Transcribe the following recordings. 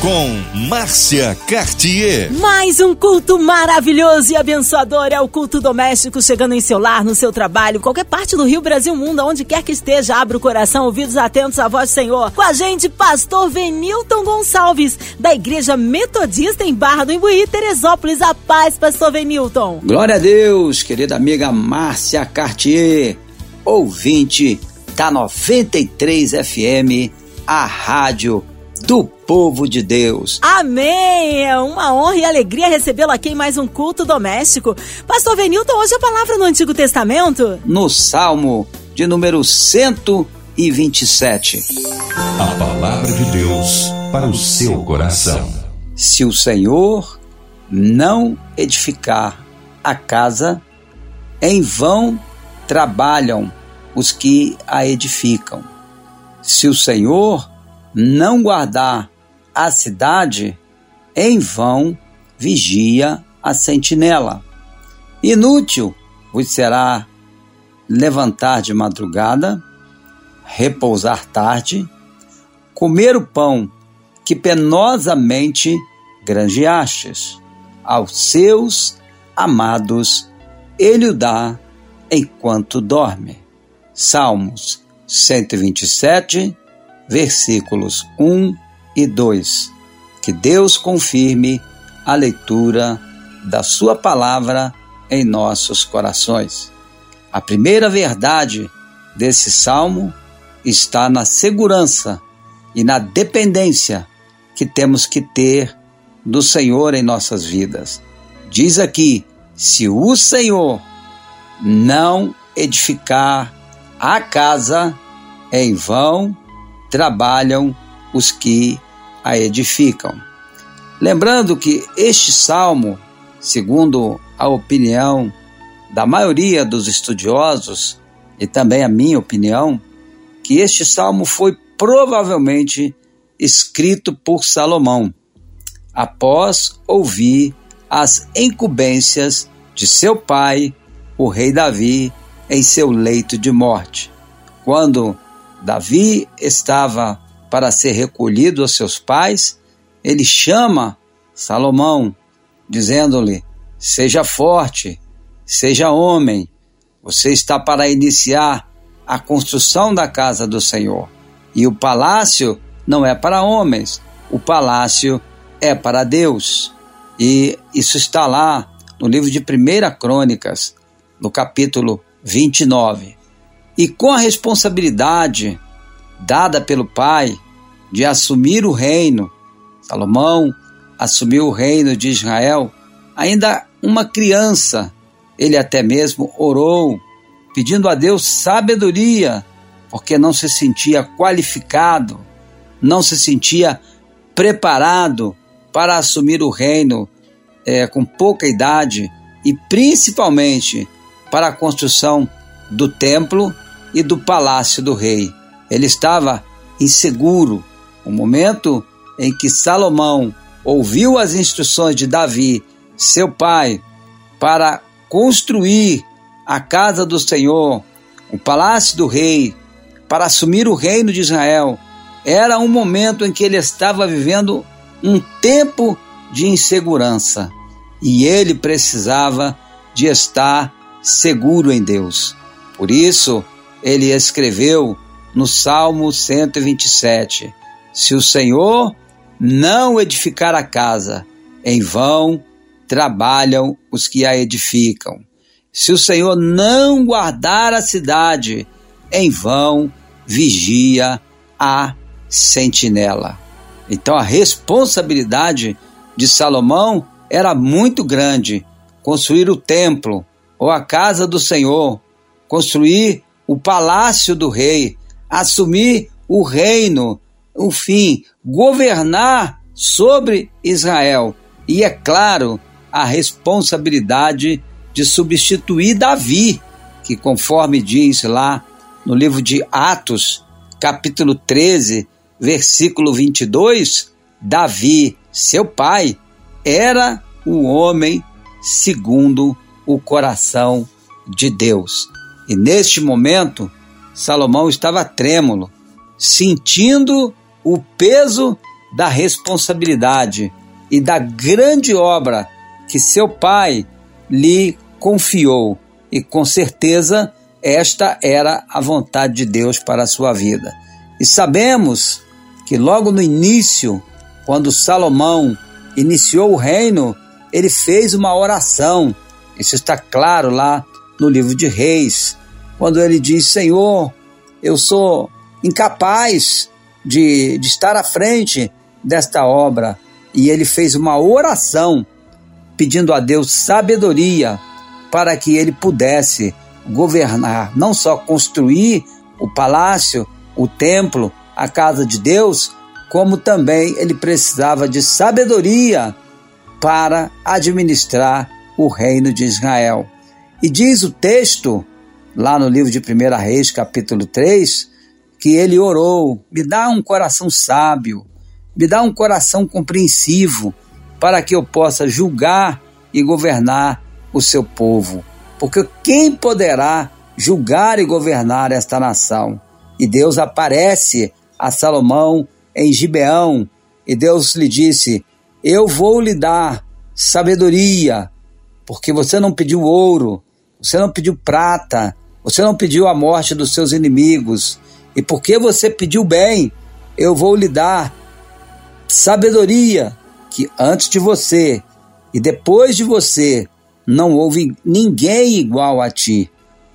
com Márcia Cartier. Mais um culto maravilhoso e abençoador é o culto doméstico chegando em seu lar, no seu trabalho, qualquer parte do Rio, Brasil, mundo, onde quer que esteja, abra o coração, ouvidos atentos à voz do Senhor. Com a gente, pastor Venilton Gonçalves, da Igreja Metodista em Barra do Imbuí, Teresópolis. A paz, pastor Venilton. Glória a Deus, querida amiga Márcia Cartier, ouvinte da 93 FM, a rádio do povo de Deus. Amém! É uma honra e alegria recebê-lo aqui em mais um culto doméstico. Pastor Venilton, hoje a palavra no Antigo Testamento? No Salmo de número 127. A palavra de Deus para o seu coração. Se o Senhor não edificar a casa, em vão trabalham os que a edificam. Se o Senhor não guardar a cidade, em vão vigia a sentinela. Inútil vos será levantar de madrugada, repousar tarde, comer o pão que penosamente granjeastes. Aos seus amados ele o dá enquanto dorme. Salmos 127, versículos 1 e 2. Que Deus confirme a leitura da Sua palavra em nossos corações. A primeira verdade desse salmo está na segurança e na dependência que temos que ter do Senhor em nossas vidas. Diz aqui: se o Senhor não edificar a casa, em vão trabalham os que a edificam. Lembrando que este salmo, segundo a opinião da maioria dos estudiosos e também a minha opinião, que este salmo foi provavelmente escrito por Salomão, após ouvir as incumbências de seu pai, o rei Davi, em seu leito de morte. Quando Davi estava para ser recolhido aos seus pais, ele chama Salomão, dizendo-lhe: Seja forte, seja homem, você está para iniciar a construção da casa do Senhor. E o palácio não é para homens, o palácio é para Deus. E isso está lá no livro de 1 Crônicas, no capítulo 29. E com a responsabilidade dada pelo pai de assumir o reino, Salomão assumiu o reino de Israel, ainda uma criança, ele até mesmo orou, pedindo a Deus sabedoria, porque não se sentia qualificado, não se sentia preparado para assumir o reino é, com pouca idade e principalmente para a construção do templo e do palácio do rei. Ele estava inseguro. O momento em que Salomão ouviu as instruções de Davi, seu pai, para construir a casa do Senhor, o palácio do rei, para assumir o reino de Israel, era um momento em que ele estava vivendo um tempo de insegurança e ele precisava de estar seguro em Deus. Por isso, ele escreveu no Salmo 127: Se o Senhor não edificar a casa, em vão trabalham os que a edificam. Se o Senhor não guardar a cidade, em vão vigia a sentinela. Então a responsabilidade de Salomão era muito grande. Construir o templo ou a casa do Senhor, construir o palácio do rei, assumir o reino, o fim, governar sobre Israel. E é claro, a responsabilidade de substituir Davi, que conforme diz lá no livro de Atos, capítulo 13, versículo 22, Davi, seu pai, era o homem segundo o coração de Deus. E neste momento, Salomão estava trêmulo, sentindo o peso da responsabilidade e da grande obra que seu pai lhe confiou. E com certeza esta era a vontade de Deus para a sua vida. E sabemos que logo no início, quando Salomão iniciou o reino, ele fez uma oração. Isso está claro lá no livro de Reis, quando ele diz: Senhor, eu sou incapaz de, de estar à frente desta obra. E ele fez uma oração pedindo a Deus sabedoria para que ele pudesse governar, não só construir o palácio, o templo, a casa de Deus, como também ele precisava de sabedoria para administrar o reino de Israel. E diz o texto, lá no livro de 1 Reis, capítulo 3, que ele orou: me dá um coração sábio, me dá um coração compreensivo, para que eu possa julgar e governar o seu povo porque quem poderá julgar e governar esta nação? E Deus aparece a Salomão em Gibeão, e Deus lhe disse: Eu vou lhe dar sabedoria, porque você não pediu ouro, você não pediu prata, você não pediu a morte dos seus inimigos, e porque você pediu bem, eu vou lhe dar sabedoria, que antes de você e depois de você não houve ninguém igual a ti,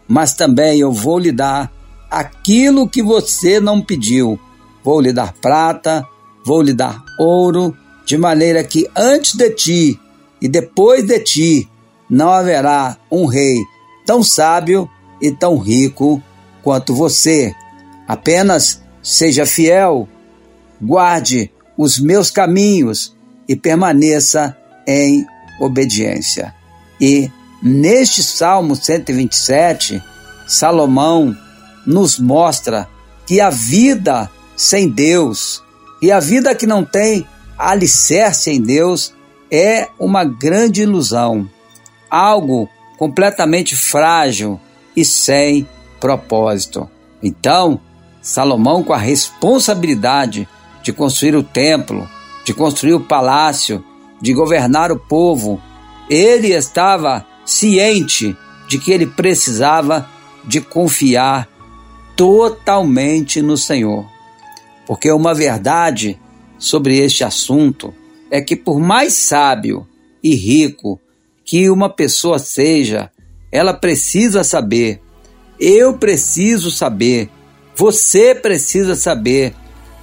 mas também eu vou lhe dar aquilo que você não pediu. Vou lhe dar prata, vou lhe dar ouro, de maneira que antes de ti e depois de ti não haverá um rei tão sábio e tão rico quanto você. Apenas seja fiel, guarde os meus caminhos e permaneça em obediência. E neste Salmo 127, Salomão nos mostra que a vida sem Deus e a vida que não tem alicerce em Deus é uma grande ilusão, algo completamente frágil e sem propósito. Então, Salomão, com a responsabilidade de construir o templo, de construir o palácio, de governar o povo, ele estava ciente de que ele precisava de confiar totalmente no Senhor. Porque uma verdade sobre este assunto é que, por mais sábio e rico que uma pessoa seja, ela precisa saber, eu preciso saber, você precisa saber,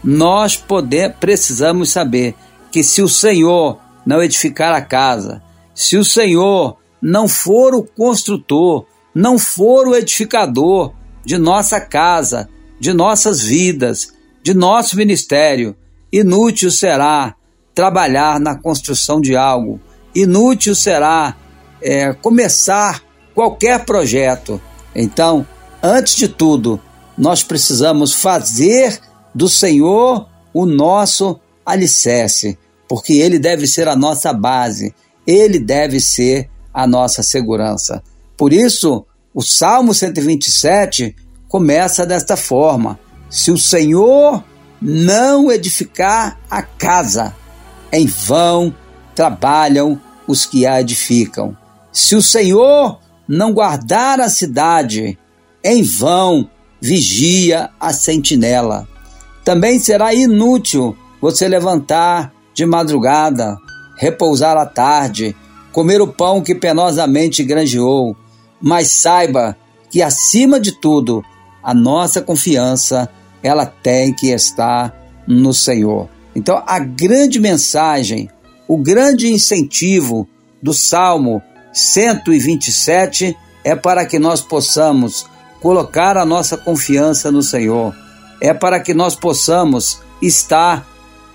nós poder, precisamos saber que se o Senhor não edificar a casa, se o Senhor não for o construtor, não for o edificador de nossa casa, de nossas vidas, de nosso ministério, inútil será trabalhar na construção de algo, inútil será é, começar qualquer projeto. Então, antes de tudo, nós precisamos fazer do Senhor o nosso alicerce, porque Ele deve ser a nossa base ele deve ser a nossa segurança. Por isso, o Salmo 127 começa desta forma: Se o Senhor não edificar a casa, em vão trabalham os que a edificam. Se o Senhor não guardar a cidade, em vão vigia a sentinela. Também será inútil você levantar de madrugada, repousar à tarde, comer o pão que penosamente granjeou, mas saiba que acima de tudo, a nossa confiança ela tem que estar no Senhor. Então, a grande mensagem, o grande incentivo do Salmo 127 é para que nós possamos colocar a nossa confiança no Senhor, é para que nós possamos estar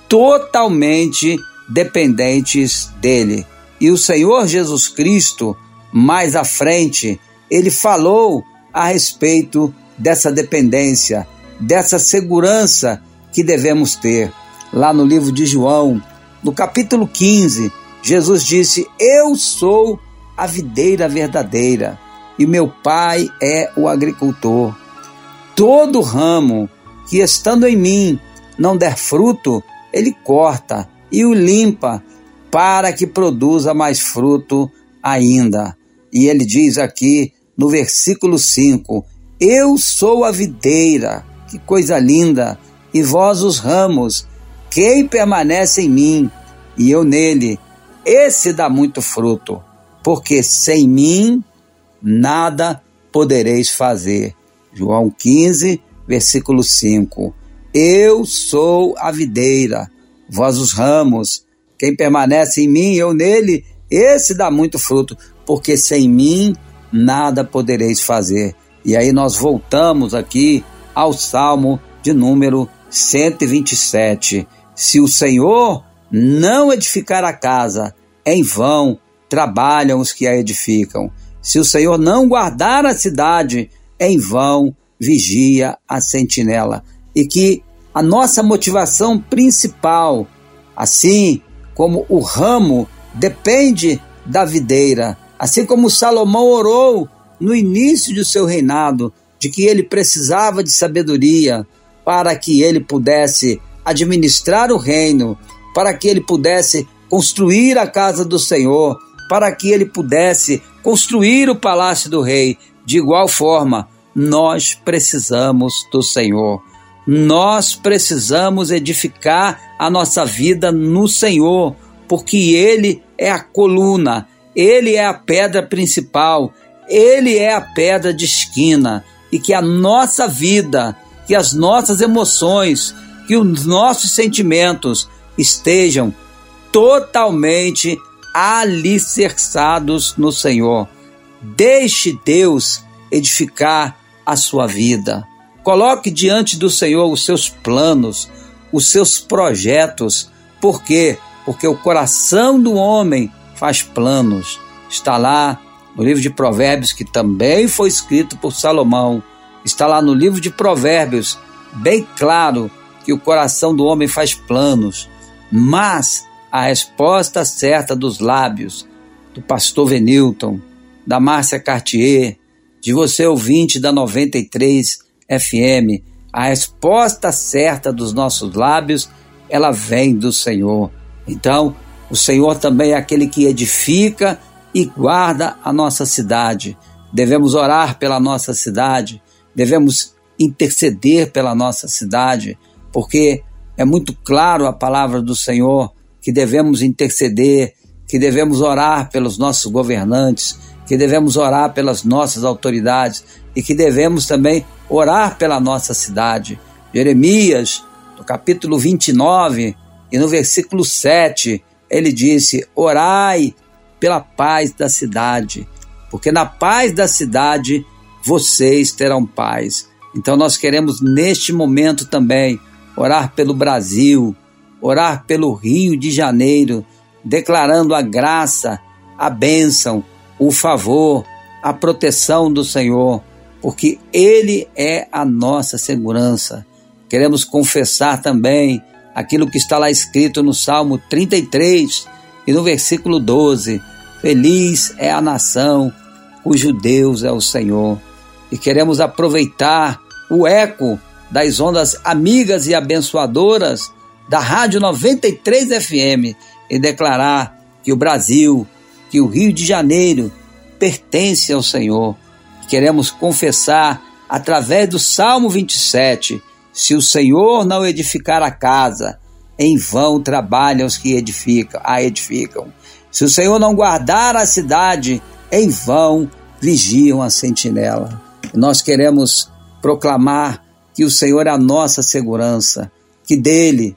totalmente dependentes dele. E o Senhor Jesus Cristo, mais à frente, ele falou a respeito dessa dependência, dessa segurança que devemos ter. Lá no livro de João, no capítulo 15, Jesus disse: Eu sou a videira verdadeira e meu pai é o agricultor. Todo ramo que estando em mim não der fruto, ele corta e o limpa para que produza mais fruto ainda. E ele diz aqui no versículo 5: Eu sou a videira, que coisa linda, e vós os ramos. Quem permanece em mim e eu nele, esse dá muito fruto, porque sem mim nada podereis fazer. João 15, versículo 5. Eu sou a videira, vós os ramos. Quem permanece em mim, eu nele, esse dá muito fruto, porque sem mim nada podereis fazer. E aí nós voltamos aqui ao Salmo de número 127. Se o Senhor não edificar a casa, em vão trabalham os que a edificam. Se o Senhor não guardar a cidade, em vão vigia a sentinela. E que a nossa motivação principal, assim como o ramo depende da videira, assim como Salomão orou no início de seu reinado, de que ele precisava de sabedoria para que ele pudesse administrar o reino, para que ele pudesse construir a casa do Senhor, para que ele pudesse construir o palácio do rei. De igual forma, nós precisamos do Senhor. Nós precisamos edificar a nossa vida no Senhor, porque Ele é a coluna, Ele é a pedra principal, Ele é a pedra de esquina, e que a nossa vida, que as nossas emoções, que os nossos sentimentos estejam totalmente alicerçados no Senhor. Deixe Deus edificar a sua vida. Coloque diante do Senhor os seus planos, os seus projetos. Por quê? Porque o coração do homem faz planos. Está lá no livro de Provérbios, que também foi escrito por Salomão. Está lá no livro de Provérbios, bem claro que o coração do homem faz planos, mas a resposta certa dos lábios do pastor Venilton, da Márcia Cartier, de você ouvinte da 93 FM, a resposta certa dos nossos lábios, ela vem do Senhor. Então, o Senhor também é aquele que edifica e guarda a nossa cidade. Devemos orar pela nossa cidade, devemos interceder pela nossa cidade, porque é muito claro a palavra do Senhor que devemos interceder, que devemos orar pelos nossos governantes, que devemos orar pelas nossas autoridades e que devemos também orar pela nossa cidade. Jeremias, no capítulo 29 e no versículo 7, ele disse: Orai pela paz da cidade, porque na paz da cidade vocês terão paz. Então nós queremos neste momento também orar pelo Brasil, orar pelo Rio de Janeiro, declarando a graça, a bênção, o favor, a proteção do Senhor, porque Ele é a nossa segurança. Queremos confessar também aquilo que está lá escrito no Salmo 33 e no versículo 12: Feliz é a nação cujo Deus é o Senhor. E queremos aproveitar o eco das ondas amigas e abençoadoras da Rádio 93 FM e declarar que o Brasil, que o Rio de Janeiro pertence ao Senhor. Queremos confessar através do Salmo 27: se o Senhor não edificar a casa, em vão trabalham os que edificam, a edificam. Se o Senhor não guardar a cidade, em vão vigiam a sentinela. nós queremos proclamar que o Senhor é a nossa segurança, que dele,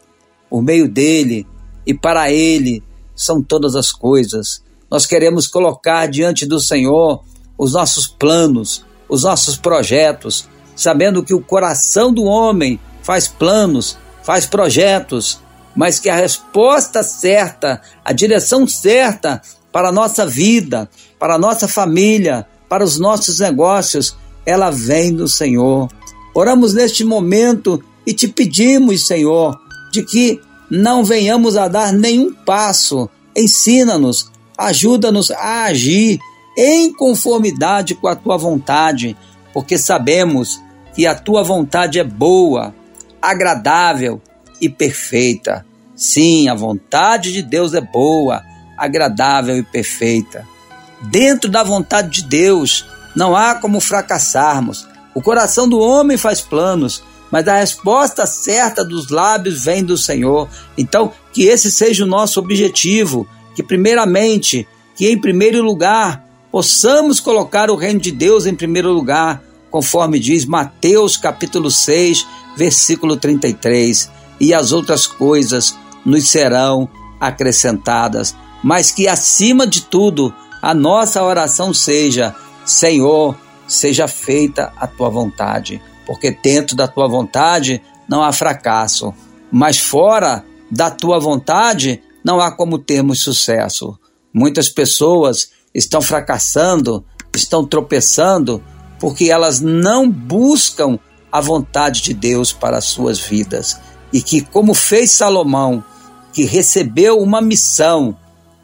por meio dele e para ele são todas as coisas. Nós queremos colocar diante do Senhor os nossos planos, os nossos projetos, sabendo que o coração do homem faz planos, faz projetos, mas que a resposta certa, a direção certa para a nossa vida, para a nossa família, para os nossos negócios, ela vem do Senhor. Oramos neste momento e te pedimos, Senhor, de que não venhamos a dar nenhum passo. Ensina-nos, ajuda-nos a agir em conformidade com a tua vontade, porque sabemos que a tua vontade é boa, agradável e perfeita. Sim, a vontade de Deus é boa, agradável e perfeita. Dentro da vontade de Deus não há como fracassarmos. O coração do homem faz planos, mas a resposta certa dos lábios vem do Senhor. Então, que esse seja o nosso objetivo, que primeiramente, que em primeiro lugar, possamos colocar o reino de Deus em primeiro lugar, conforme diz Mateus capítulo 6, versículo 33, e as outras coisas nos serão acrescentadas, mas que acima de tudo a nossa oração seja: Senhor, seja feita a tua vontade, porque dentro da tua vontade não há fracasso, mas fora da tua vontade não há como termos sucesso. Muitas pessoas estão fracassando, estão tropeçando, porque elas não buscam a vontade de Deus para as suas vidas. E que, como fez Salomão, que recebeu uma missão,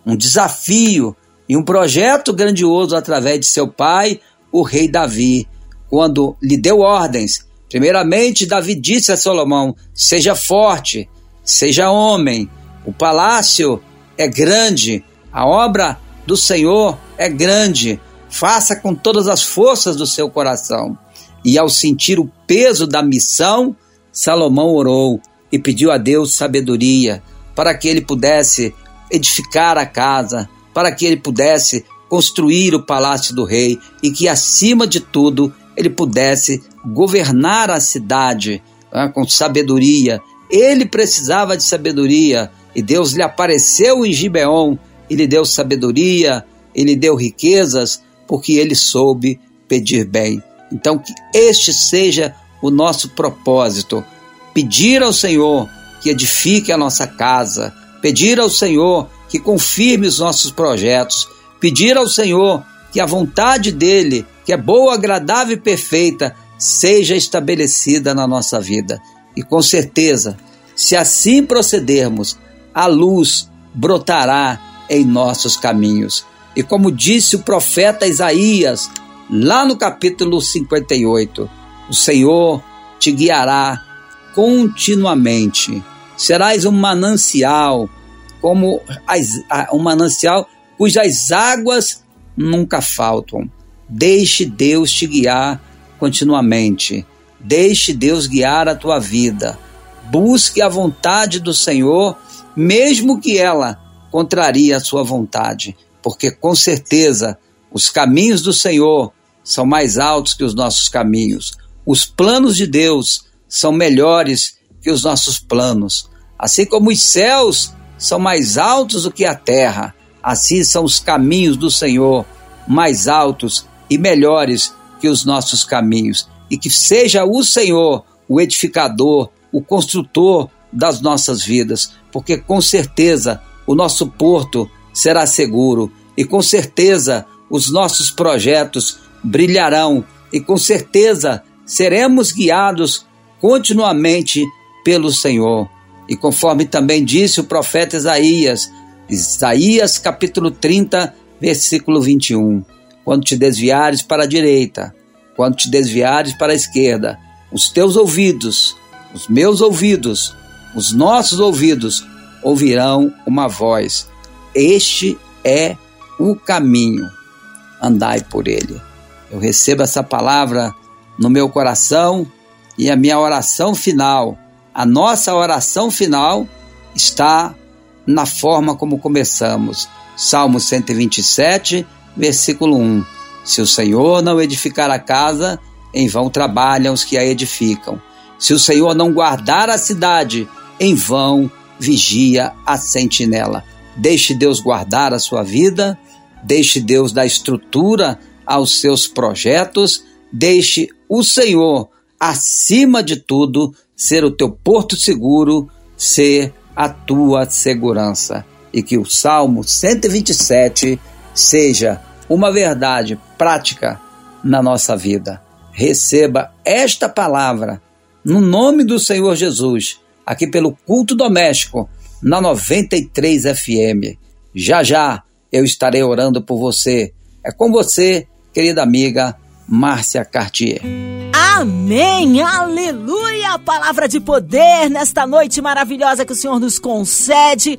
um desafio e um projeto grandioso através de seu pai, o rei Davi, quando lhe deu ordens. Primeiramente, Davi disse a Salomão: Seja forte, seja homem, o palácio é grande, a obra do Senhor é grande, faça com todas as forças do seu coração. E ao sentir o peso da missão, Salomão orou e pediu a Deus sabedoria para que ele pudesse edificar a casa, para que ele pudesse construir o palácio do rei e que, acima de tudo, ele pudesse governar a cidade né, com sabedoria. Ele precisava de sabedoria e Deus lhe apareceu em Gibeon e lhe deu sabedoria, ele deu riquezas, porque ele soube pedir bem. Então, que este seja o nosso propósito: pedir ao Senhor que edifique a nossa casa, pedir ao Senhor que confirme os nossos projetos, pedir ao Senhor que a vontade dele, que é boa, agradável e perfeita, seja estabelecida na nossa vida. E com certeza, se assim procedermos, a luz brotará em nossos caminhos. E como disse o profeta Isaías, lá no capítulo 58, o Senhor te guiará continuamente. Serás um manancial, como as, um manancial cujas águas nunca faltam. Deixe Deus te guiar continuamente. Deixe Deus guiar a tua vida. Busque a vontade do Senhor, mesmo que ela contraria a sua vontade, porque com certeza os caminhos do Senhor são mais altos que os nossos caminhos. Os planos de Deus são melhores que os nossos planos. Assim como os céus são mais altos do que a terra, assim são os caminhos do Senhor mais altos e melhores que os nossos caminhos. E que seja o Senhor o edificador, o construtor das nossas vidas, porque com certeza o nosso porto será seguro e com certeza os nossos projetos brilharão e com certeza seremos guiados continuamente pelo Senhor. E conforme também disse o profeta Isaías, Isaías capítulo 30, versículo 21, quando te desviares para a direita, quando te desviares para a esquerda, os teus ouvidos, os meus ouvidos, os nossos ouvidos ouvirão uma voz: Este é o caminho, andai por ele. Eu recebo essa palavra no meu coração e a minha oração final, a nossa oração final está na forma como começamos. Salmo 127, versículo 1. Se o Senhor não edificar a casa, em vão trabalham os que a edificam. Se o Senhor não guardar a cidade, em vão vigia a sentinela. Deixe Deus guardar a sua vida, deixe Deus dar estrutura aos seus projetos, deixe o Senhor, acima de tudo, ser o teu porto seguro, ser a tua segurança. E que o Salmo 127 seja uma verdade prática na nossa vida. Receba esta palavra no nome do Senhor Jesus aqui pelo Culto Doméstico, na 93 FM. Já já eu estarei orando por você É com você, querida amiga Márcia Cartier. Amém, aleluia! Palavra de poder nesta noite maravilhosa que o Senhor nos concede.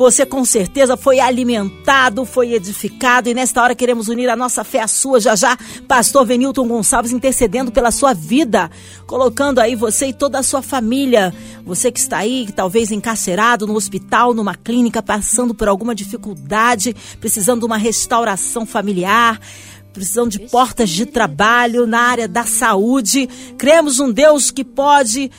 Você com certeza foi alimentado, foi edificado e nesta hora queremos unir a nossa fé à sua. Já já, Pastor Venilton Gonçalves intercedendo pela sua vida, colocando aí você e toda a sua família. Você que está aí, talvez encarcerado no hospital, numa clínica, passando por alguma dificuldade, precisando de uma restauração familiar precisando de portas de trabalho na área da saúde. Cremos um Deus que pode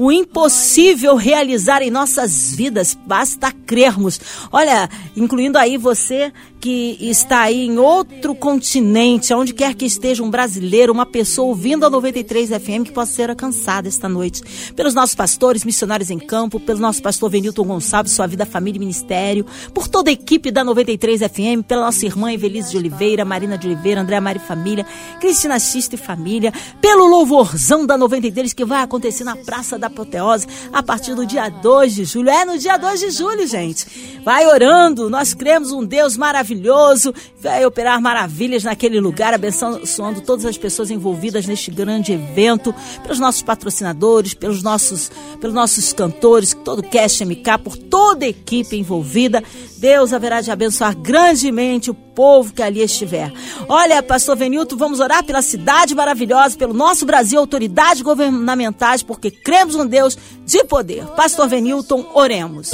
o impossível realizar em nossas vidas, basta crermos. Olha, incluindo aí você que está aí em outro continente, onde quer que esteja um brasileiro, uma pessoa ouvindo a 93 FM que possa ser alcançada esta noite. Pelos nossos pastores, missionários em campo, pelo nosso pastor Venilton Gonçalves, sua vida, família e ministério, por toda a equipe da 93 FM, pela nossa irmã Evelise de Oliveira, Marina de Oliveira, André Mari Família, Cristina Xista e Família, pelo louvorzão da 93 que vai acontecer na Praça da Apoteose a partir do dia 2 de julho. É no dia 2 de julho, gente. Vai orando, nós cremos um Deus maravilhoso vai operar maravilhas naquele lugar, abençoando todas as pessoas envolvidas neste grande evento, pelos nossos patrocinadores, pelos nossos, pelos nossos cantores, todo o Cast MK, por toda a equipe envolvida. Deus haverá de abençoar grandemente o povo que ali estiver. Olha, pastor Venilton, vamos orar pela cidade maravilhosa, pelo nosso Brasil, autoridades governamentais, porque cremos um Deus de poder. Pastor Venilton, oremos.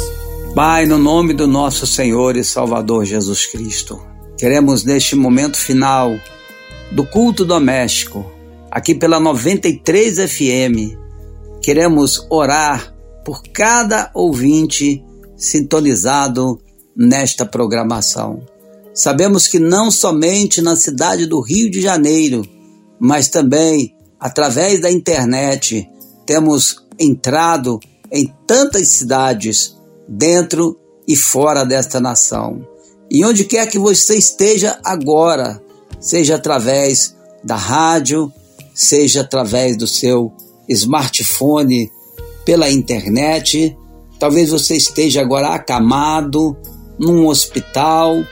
Pai, no nome do nosso Senhor e Salvador Jesus Cristo, queremos neste momento final do culto doméstico, aqui pela 93 FM, queremos orar por cada ouvinte sintonizado nesta programação. Sabemos que não somente na cidade do Rio de Janeiro, mas também através da internet temos entrado em tantas cidades dentro e fora desta nação. E onde quer que você esteja agora, seja através da rádio, seja através do seu smartphone, pela internet, talvez você esteja agora acamado num hospital,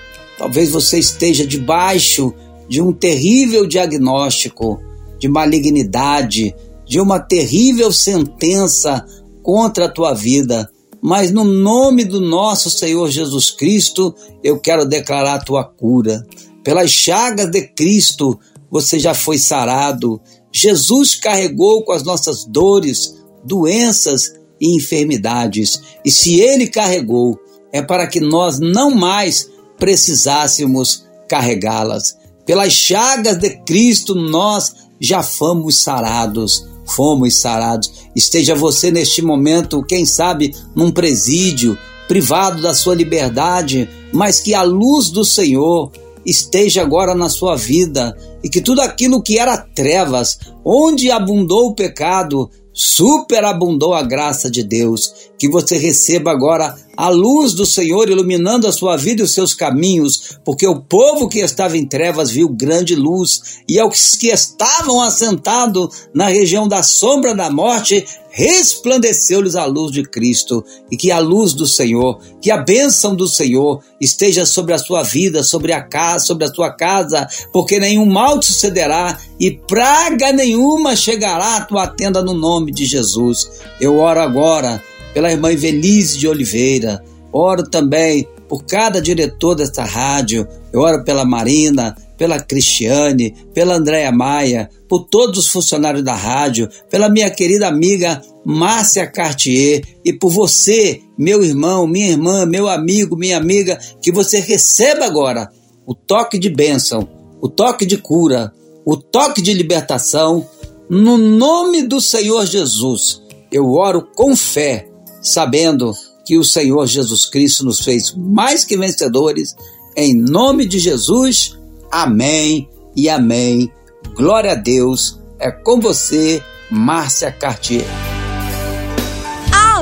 talvez você esteja debaixo de um terrível diagnóstico de malignidade, de uma terrível sentença contra a tua vida mas no nome do nosso Senhor Jesus Cristo, eu quero declarar a tua cura. Pelas chagas de Cristo, você já foi sarado. Jesus carregou com as nossas dores, doenças e enfermidades. E se ele carregou, é para que nós não mais precisássemos carregá-las. Pelas chagas de Cristo, nós já fomos sarados fomos sarados. Esteja você neste momento, quem sabe, num presídio, privado da sua liberdade, mas que a luz do Senhor esteja agora na sua vida e que tudo aquilo que era trevas, onde abundou o pecado, superabundou a graça de Deus. Que você receba agora a luz do Senhor iluminando a sua vida e os seus caminhos, porque o povo que estava em trevas viu grande luz, e aos que estavam assentados na região da sombra da morte, resplandeceu-lhes a luz de Cristo, e que a luz do Senhor, que a bênção do Senhor esteja sobre a sua vida, sobre a casa, sobre a sua casa, porque nenhum mal te sucederá e praga nenhuma chegará à tua tenda no nome de Jesus. Eu oro agora pela irmã Evelise de Oliveira, oro também por cada diretor desta rádio, eu oro pela Marina, pela Cristiane, pela Andréia Maia, por todos os funcionários da rádio, pela minha querida amiga Márcia Cartier e por você, meu irmão, minha irmã, meu amigo, minha amiga, que você receba agora o toque de bênção, o toque de cura, o toque de libertação, no nome do Senhor Jesus. Eu oro com fé sabendo que o Senhor Jesus Cristo nos fez mais que vencedores. Em nome de Jesus, amém e amém. Glória a Deus. É com você, Márcia Cartier.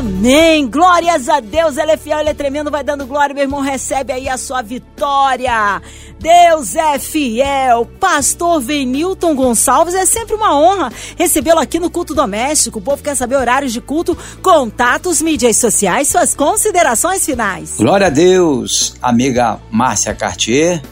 Amém! Glórias a Deus, ele é fiel, ele é tremendo, vai dando glória, meu irmão, recebe aí a sua vitória. Deus é fiel. Pastor Venilton Gonçalves, é sempre uma honra recebê-lo aqui no culto doméstico. O povo quer saber horários de culto, contatos, mídias sociais, suas considerações finais. Glória a Deus, amiga Márcia Cartier.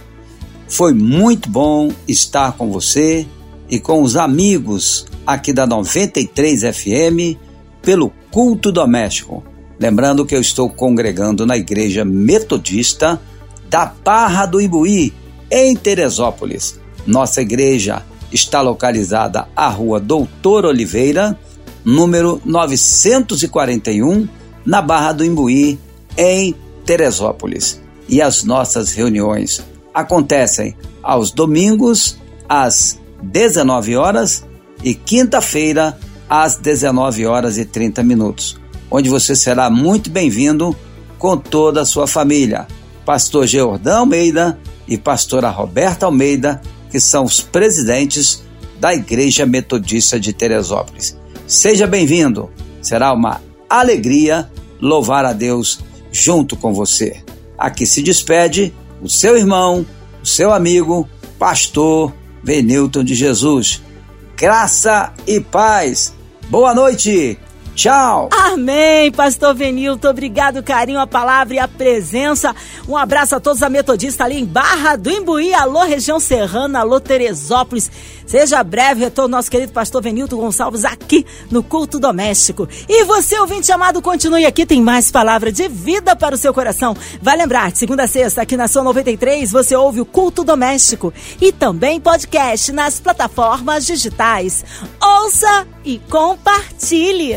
Foi muito bom estar com você e com os amigos aqui da 93 FM pelo culto doméstico. Lembrando que eu estou congregando na Igreja Metodista da Barra do Imbuí, em Teresópolis. Nossa igreja está localizada à Rua Doutor Oliveira, número 941, na Barra do Imbuí, em Teresópolis. E as nossas reuniões acontecem aos domingos às 19 horas e quinta-feira às 19 horas e 30 minutos, onde você será muito bem-vindo com toda a sua família. Pastor Geordão Almeida e pastora Roberta Almeida, que são os presidentes da Igreja Metodista de Teresópolis. Seja bem-vindo. Será uma alegria louvar a Deus junto com você. Aqui se despede o seu irmão, o seu amigo, pastor Venilton de Jesus. Graça e paz. Boa noite. Tchau. Amém, pastor Venilton. Obrigado, carinho, a palavra e a presença. Um abraço a todos a metodista ali em Barra do Imbuí. Alô, região serrana, alô, Teresópolis. Seja breve retorno nosso querido pastor Venilton Gonçalves aqui no Culto Doméstico. E você, ouvinte amado, continue aqui, tem mais palavra de vida para o seu coração. Vai lembrar, de segunda a sexta, aqui na Sua 93, você ouve o Culto Doméstico e também podcast nas plataformas digitais. Ouça e compartilhe.